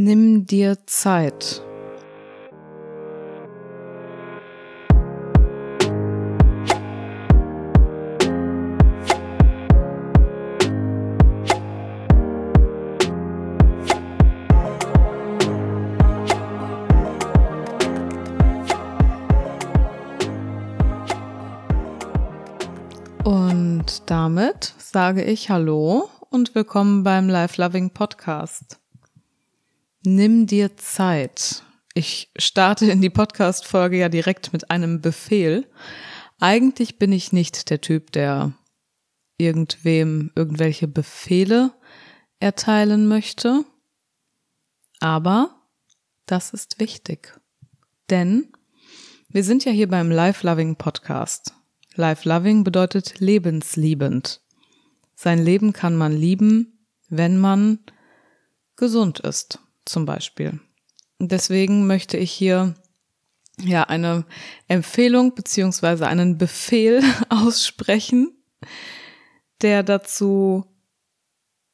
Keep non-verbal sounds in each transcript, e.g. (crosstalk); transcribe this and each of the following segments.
Nimm dir Zeit. Und damit sage ich Hallo und willkommen beim Life Loving Podcast. Nimm dir Zeit. Ich starte in die Podcast-Folge ja direkt mit einem Befehl. Eigentlich bin ich nicht der Typ, der irgendwem irgendwelche Befehle erteilen möchte. Aber das ist wichtig. Denn wir sind ja hier beim Life Loving Podcast. Life Loving bedeutet lebensliebend. Sein Leben kann man lieben, wenn man gesund ist, zum Beispiel. Deswegen möchte ich hier ja eine Empfehlung beziehungsweise einen Befehl (laughs) aussprechen, der dazu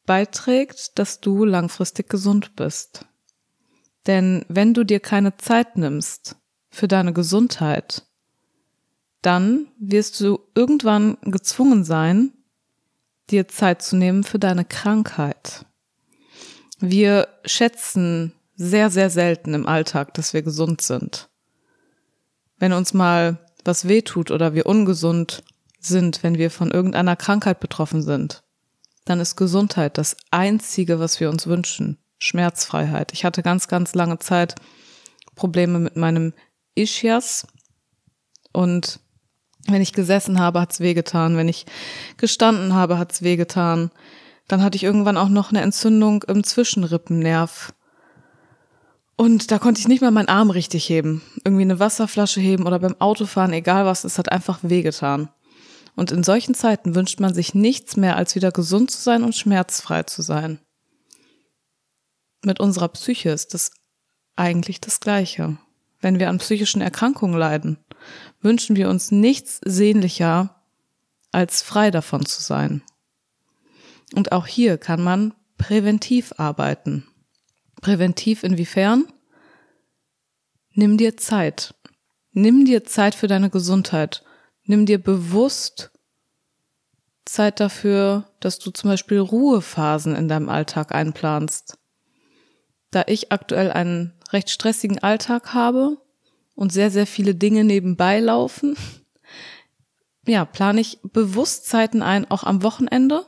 beiträgt, dass du langfristig gesund bist. Denn wenn du dir keine Zeit nimmst für deine Gesundheit, dann wirst du irgendwann gezwungen sein, dir Zeit zu nehmen für deine Krankheit. Wir schätzen sehr, sehr selten im Alltag, dass wir gesund sind. Wenn uns mal was wehtut oder wir ungesund sind, wenn wir von irgendeiner Krankheit betroffen sind, dann ist Gesundheit das Einzige, was wir uns wünschen. Schmerzfreiheit. Ich hatte ganz, ganz lange Zeit Probleme mit meinem Ischias und wenn ich gesessen habe, hat's wehgetan. Wenn ich gestanden habe, hat's wehgetan. Dann hatte ich irgendwann auch noch eine Entzündung im Zwischenrippennerv. Und da konnte ich nicht mal meinen Arm richtig heben. Irgendwie eine Wasserflasche heben oder beim Autofahren, egal was, es hat einfach wehgetan. Und in solchen Zeiten wünscht man sich nichts mehr, als wieder gesund zu sein und schmerzfrei zu sein. Mit unserer Psyche ist das eigentlich das Gleiche. Wenn wir an psychischen Erkrankungen leiden, wünschen wir uns nichts sehnlicher, als frei davon zu sein. Und auch hier kann man präventiv arbeiten. Präventiv inwiefern? Nimm dir Zeit. Nimm dir Zeit für deine Gesundheit. Nimm dir bewusst Zeit dafür, dass du zum Beispiel Ruhephasen in deinem Alltag einplanst. Da ich aktuell einen recht stressigen Alltag habe, und sehr, sehr viele Dinge nebenbei laufen, (laughs) ja, plane ich Bewusstszeiten ein, auch am Wochenende,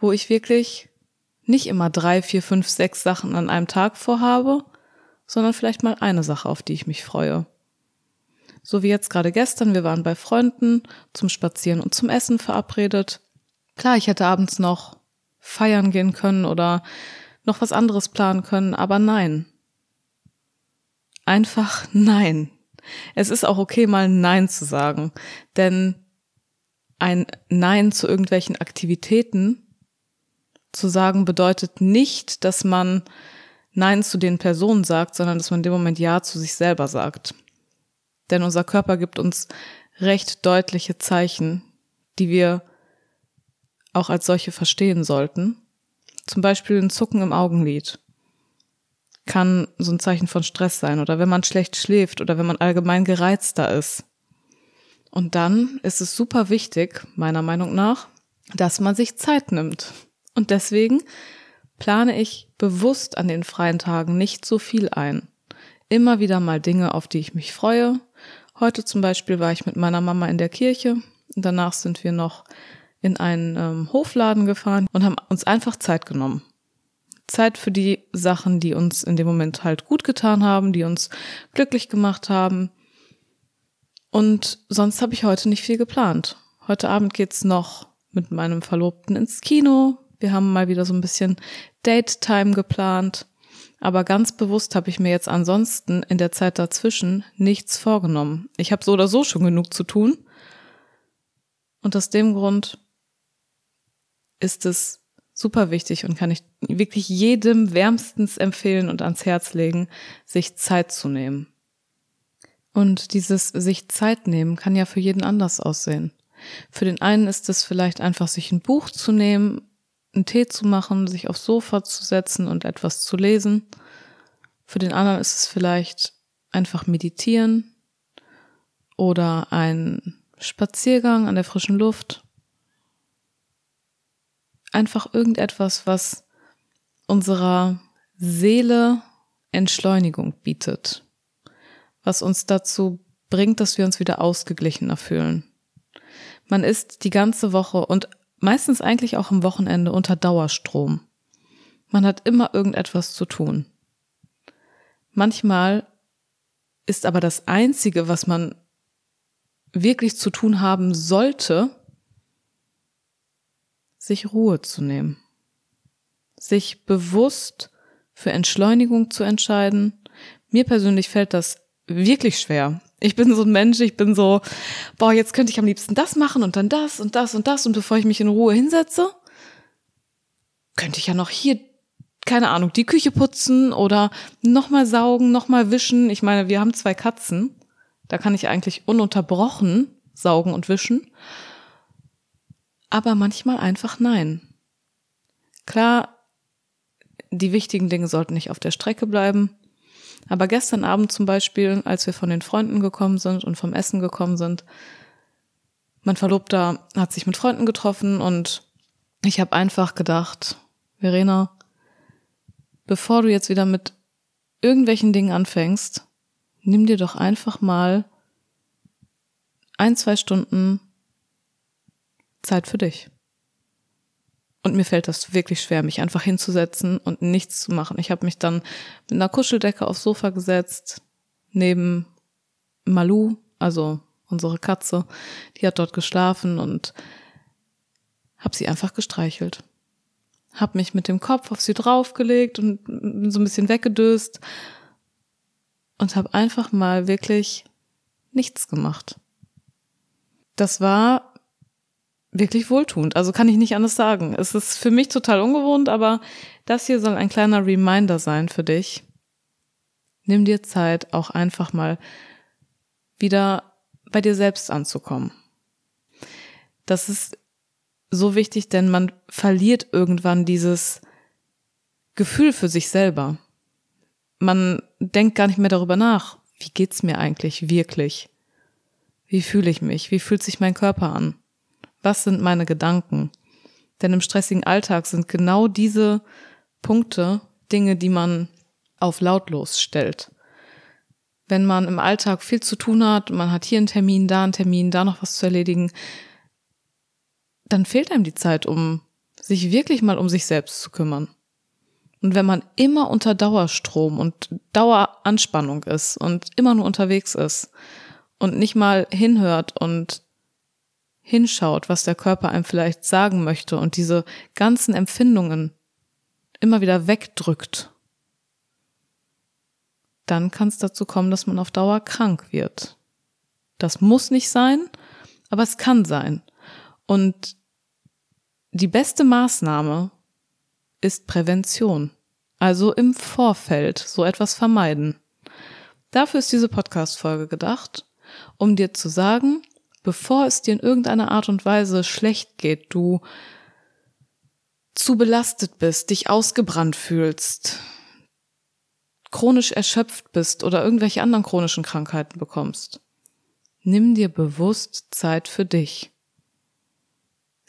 wo ich wirklich nicht immer drei, vier, fünf, sechs Sachen an einem Tag vorhabe, sondern vielleicht mal eine Sache, auf die ich mich freue. So wie jetzt gerade gestern, wir waren bei Freunden zum Spazieren und zum Essen verabredet. Klar, ich hätte abends noch feiern gehen können oder noch was anderes planen können, aber nein, einfach Nein. Es ist auch okay, mal Nein zu sagen. Denn ein Nein zu irgendwelchen Aktivitäten zu sagen bedeutet nicht, dass man Nein zu den Personen sagt, sondern dass man in dem Moment Ja zu sich selber sagt. Denn unser Körper gibt uns recht deutliche Zeichen, die wir auch als solche verstehen sollten. Zum Beispiel ein Zucken im Augenlid kann so ein Zeichen von Stress sein oder wenn man schlecht schläft oder wenn man allgemein gereizter ist. Und dann ist es super wichtig, meiner Meinung nach, dass man sich Zeit nimmt. Und deswegen plane ich bewusst an den freien Tagen nicht so viel ein. Immer wieder mal Dinge, auf die ich mich freue. Heute zum Beispiel war ich mit meiner Mama in der Kirche. Danach sind wir noch in einen ähm, Hofladen gefahren und haben uns einfach Zeit genommen. Zeit für die Sachen, die uns in dem Moment halt gut getan haben, die uns glücklich gemacht haben. Und sonst habe ich heute nicht viel geplant. Heute Abend geht's noch mit meinem Verlobten ins Kino. Wir haben mal wieder so ein bisschen Date-Time geplant. Aber ganz bewusst habe ich mir jetzt ansonsten in der Zeit dazwischen nichts vorgenommen. Ich habe so oder so schon genug zu tun. Und aus dem Grund ist es super wichtig und kann ich wirklich jedem wärmstens empfehlen und ans Herz legen, sich Zeit zu nehmen. Und dieses sich Zeit nehmen kann ja für jeden anders aussehen. Für den einen ist es vielleicht einfach, sich ein Buch zu nehmen einen Tee zu machen, sich aufs Sofa zu setzen und etwas zu lesen. Für den anderen ist es vielleicht einfach meditieren oder ein Spaziergang an der frischen Luft. Einfach irgendetwas, was unserer Seele Entschleunigung bietet, was uns dazu bringt, dass wir uns wieder ausgeglichener fühlen. Man ist die ganze Woche und meistens eigentlich auch am Wochenende unter Dauerstrom. Man hat immer irgendetwas zu tun. Manchmal ist aber das Einzige, was man wirklich zu tun haben sollte, sich Ruhe zu nehmen, sich bewusst für Entschleunigung zu entscheiden. Mir persönlich fällt das wirklich schwer. Ich bin so ein Mensch, ich bin so, boah, jetzt könnte ich am liebsten das machen und dann das und das und das und bevor ich mich in Ruhe hinsetze, könnte ich ja noch hier keine Ahnung, die Küche putzen oder nochmal saugen, nochmal wischen. Ich meine, wir haben zwei Katzen. Da kann ich eigentlich ununterbrochen saugen und wischen. Aber manchmal einfach nein. Klar, die wichtigen Dinge sollten nicht auf der Strecke bleiben. Aber gestern Abend zum Beispiel, als wir von den Freunden gekommen sind und vom Essen gekommen sind, mein Verlobter hat sich mit Freunden getroffen und ich habe einfach gedacht, Verena, bevor du jetzt wieder mit irgendwelchen Dingen anfängst, nimm dir doch einfach mal ein, zwei Stunden Zeit für dich. Und mir fällt das wirklich schwer, mich einfach hinzusetzen und nichts zu machen. Ich habe mich dann mit einer Kuscheldecke aufs Sofa gesetzt, neben Malu, also unsere Katze, die hat dort geschlafen und habe sie einfach gestreichelt habe mich mit dem Kopf auf sie draufgelegt und so ein bisschen weggedöst und habe einfach mal wirklich nichts gemacht. Das war wirklich wohltuend. Also kann ich nicht anders sagen. Es ist für mich total ungewohnt, aber das hier soll ein kleiner Reminder sein für dich. Nimm dir Zeit, auch einfach mal wieder bei dir selbst anzukommen. Das ist so wichtig, denn man verliert irgendwann dieses Gefühl für sich selber. Man denkt gar nicht mehr darüber nach, wie geht's mir eigentlich wirklich? Wie fühle ich mich? Wie fühlt sich mein Körper an? Was sind meine Gedanken? Denn im stressigen Alltag sind genau diese Punkte Dinge, die man auf lautlos stellt. Wenn man im Alltag viel zu tun hat, man hat hier einen Termin, da einen Termin, da noch was zu erledigen, dann fehlt einem die Zeit, um sich wirklich mal um sich selbst zu kümmern. Und wenn man immer unter Dauerstrom und Daueranspannung ist und immer nur unterwegs ist und nicht mal hinhört und hinschaut, was der Körper einem vielleicht sagen möchte und diese ganzen Empfindungen immer wieder wegdrückt, dann kann es dazu kommen, dass man auf Dauer krank wird. Das muss nicht sein, aber es kann sein. Und die beste Maßnahme ist Prävention. Also im Vorfeld so etwas vermeiden. Dafür ist diese Podcast-Folge gedacht, um dir zu sagen, bevor es dir in irgendeiner Art und Weise schlecht geht, du zu belastet bist, dich ausgebrannt fühlst, chronisch erschöpft bist oder irgendwelche anderen chronischen Krankheiten bekommst. Nimm dir bewusst Zeit für dich.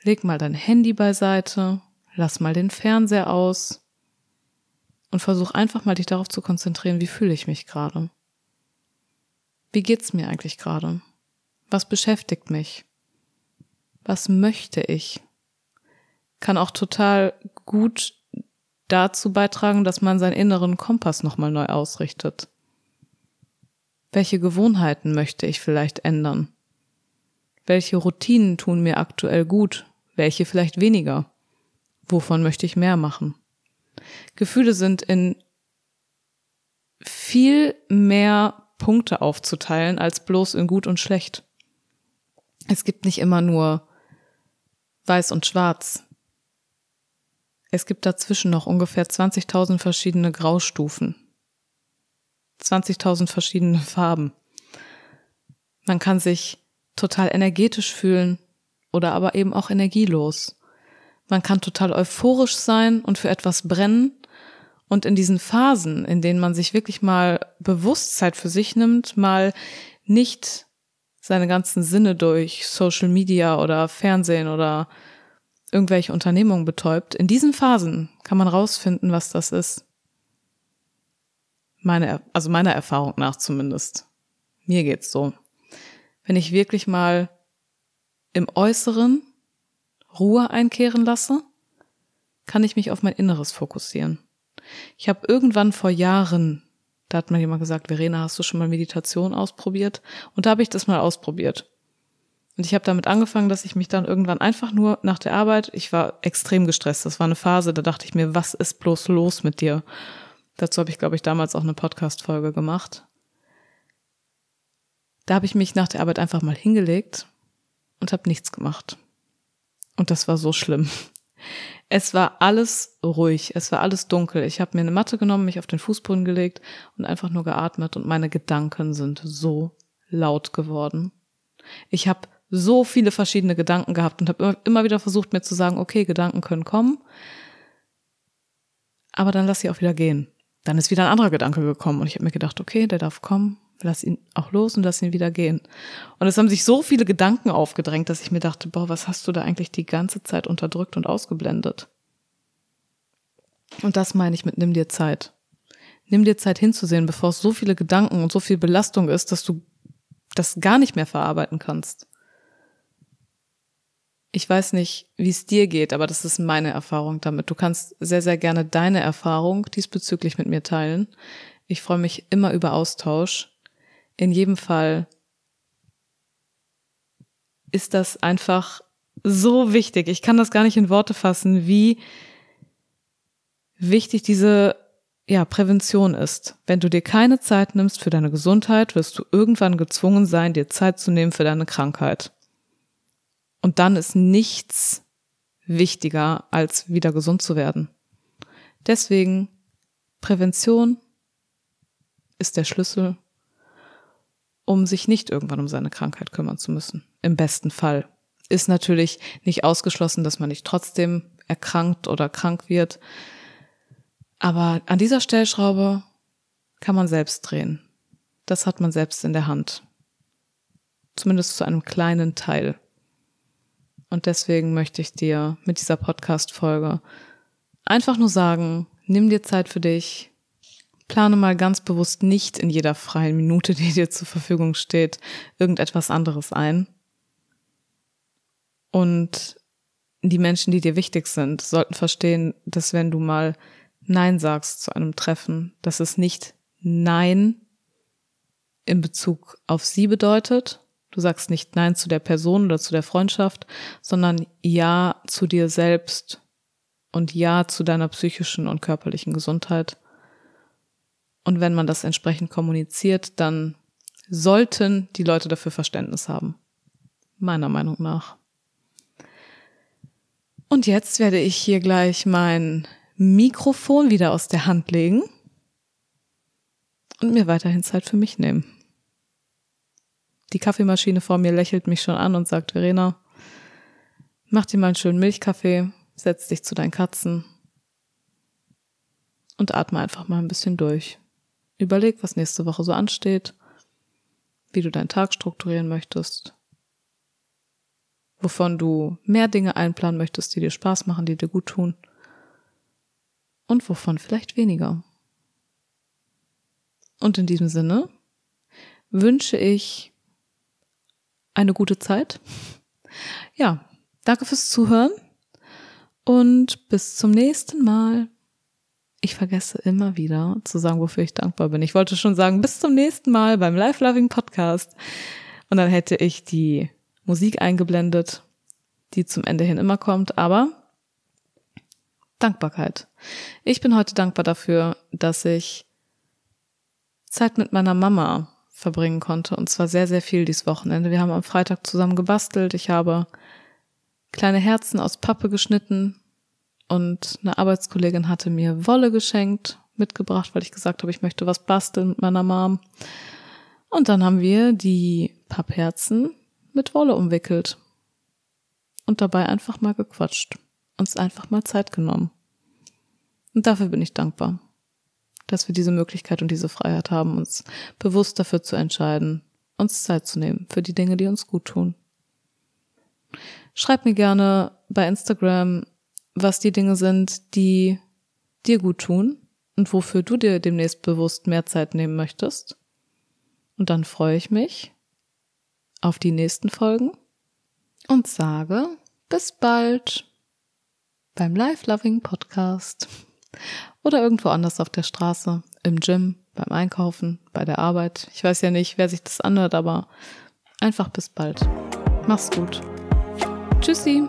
Leg mal dein Handy beiseite, lass mal den Fernseher aus und versuch einfach mal dich darauf zu konzentrieren, wie fühle ich mich gerade? Wie geht's mir eigentlich gerade? Was beschäftigt mich? Was möchte ich? Kann auch total gut dazu beitragen, dass man seinen inneren Kompass nochmal neu ausrichtet. Welche Gewohnheiten möchte ich vielleicht ändern? Welche Routinen tun mir aktuell gut? welche vielleicht weniger. Wovon möchte ich mehr machen? Gefühle sind in viel mehr Punkte aufzuteilen als bloß in gut und schlecht. Es gibt nicht immer nur weiß und schwarz. Es gibt dazwischen noch ungefähr 20.000 verschiedene Graustufen. 20.000 verschiedene (laughs) Farben. Man kann sich total energetisch fühlen, oder aber eben auch energielos. Man kann total euphorisch sein und für etwas brennen. Und in diesen Phasen, in denen man sich wirklich mal Bewusstsein für sich nimmt, mal nicht seine ganzen Sinne durch Social Media oder Fernsehen oder irgendwelche Unternehmungen betäubt, in diesen Phasen kann man rausfinden, was das ist. Meine, also meiner Erfahrung nach zumindest. Mir geht's so. Wenn ich wirklich mal im Äußeren Ruhe einkehren lasse, kann ich mich auf mein Inneres fokussieren. Ich habe irgendwann vor Jahren, da hat mir jemand gesagt, Verena, hast du schon mal Meditation ausprobiert? Und da habe ich das mal ausprobiert. Und ich habe damit angefangen, dass ich mich dann irgendwann einfach nur nach der Arbeit, ich war extrem gestresst, das war eine Phase, da dachte ich mir, was ist bloß los mit dir? Dazu habe ich, glaube ich, damals auch eine Podcast-Folge gemacht. Da habe ich mich nach der Arbeit einfach mal hingelegt und habe nichts gemacht. Und das war so schlimm. Es war alles ruhig, es war alles dunkel. Ich habe mir eine Matte genommen, mich auf den Fußboden gelegt und einfach nur geatmet und meine Gedanken sind so laut geworden. Ich habe so viele verschiedene Gedanken gehabt und habe immer wieder versucht, mir zu sagen, okay, Gedanken können kommen, aber dann lass sie auch wieder gehen. Dann ist wieder ein anderer Gedanke gekommen und ich habe mir gedacht, okay, der darf kommen, lass ihn auch los und lass ihn wieder gehen. Und es haben sich so viele Gedanken aufgedrängt, dass ich mir dachte, boah, was hast du da eigentlich die ganze Zeit unterdrückt und ausgeblendet? Und das meine ich mit nimm dir Zeit. Nimm dir Zeit hinzusehen, bevor es so viele Gedanken und so viel Belastung ist, dass du das gar nicht mehr verarbeiten kannst. Ich weiß nicht, wie es dir geht, aber das ist meine Erfahrung damit. Du kannst sehr, sehr gerne deine Erfahrung diesbezüglich mit mir teilen. Ich freue mich immer über Austausch. In jedem Fall ist das einfach so wichtig. Ich kann das gar nicht in Worte fassen, wie wichtig diese ja, Prävention ist. Wenn du dir keine Zeit nimmst für deine Gesundheit, wirst du irgendwann gezwungen sein, dir Zeit zu nehmen für deine Krankheit. Und dann ist nichts wichtiger, als wieder gesund zu werden. Deswegen, Prävention ist der Schlüssel, um sich nicht irgendwann um seine Krankheit kümmern zu müssen. Im besten Fall. Ist natürlich nicht ausgeschlossen, dass man nicht trotzdem erkrankt oder krank wird. Aber an dieser Stellschraube kann man selbst drehen. Das hat man selbst in der Hand. Zumindest zu einem kleinen Teil. Und deswegen möchte ich dir mit dieser Podcast-Folge einfach nur sagen, nimm dir Zeit für dich, plane mal ganz bewusst nicht in jeder freien Minute, die dir zur Verfügung steht, irgendetwas anderes ein. Und die Menschen, die dir wichtig sind, sollten verstehen, dass wenn du mal Nein sagst zu einem Treffen, dass es nicht Nein in Bezug auf sie bedeutet, Du sagst nicht Nein zu der Person oder zu der Freundschaft, sondern Ja zu dir selbst und Ja zu deiner psychischen und körperlichen Gesundheit. Und wenn man das entsprechend kommuniziert, dann sollten die Leute dafür Verständnis haben. Meiner Meinung nach. Und jetzt werde ich hier gleich mein Mikrofon wieder aus der Hand legen und mir weiterhin Zeit für mich nehmen. Die Kaffeemaschine vor mir lächelt mich schon an und sagt, Verena, mach dir mal einen schönen Milchkaffee, setz dich zu deinen Katzen und atme einfach mal ein bisschen durch. Überleg, was nächste Woche so ansteht, wie du deinen Tag strukturieren möchtest, wovon du mehr Dinge einplanen möchtest, die dir Spaß machen, die dir gut tun und wovon vielleicht weniger. Und in diesem Sinne wünsche ich eine gute Zeit. Ja, danke fürs Zuhören und bis zum nächsten Mal. Ich vergesse immer wieder zu sagen, wofür ich dankbar bin. Ich wollte schon sagen, bis zum nächsten Mal beim Life Loving Podcast. Und dann hätte ich die Musik eingeblendet, die zum Ende hin immer kommt, aber Dankbarkeit. Ich bin heute dankbar dafür, dass ich Zeit mit meiner Mama verbringen konnte. Und zwar sehr, sehr viel dieses Wochenende. Wir haben am Freitag zusammen gebastelt. Ich habe kleine Herzen aus Pappe geschnitten und eine Arbeitskollegin hatte mir Wolle geschenkt, mitgebracht, weil ich gesagt habe, ich möchte was basteln mit meiner Mom. Und dann haben wir die Pappherzen mit Wolle umwickelt und dabei einfach mal gequatscht. uns einfach mal Zeit genommen. Und dafür bin ich dankbar, dass wir diese Möglichkeit und diese Freiheit haben, uns bewusst dafür zu entscheiden, uns Zeit zu nehmen für die Dinge, die uns gut tun. Schreib mir gerne bei Instagram, was die Dinge sind, die dir gut tun und wofür du dir demnächst bewusst mehr Zeit nehmen möchtest. Und dann freue ich mich auf die nächsten Folgen und sage bis bald beim Life Loving Podcast oder irgendwo anders auf der Straße, im Gym, beim Einkaufen, bei der Arbeit. Ich weiß ja nicht, wer sich das anhört, aber einfach bis bald. Mach's gut. Tschüssi.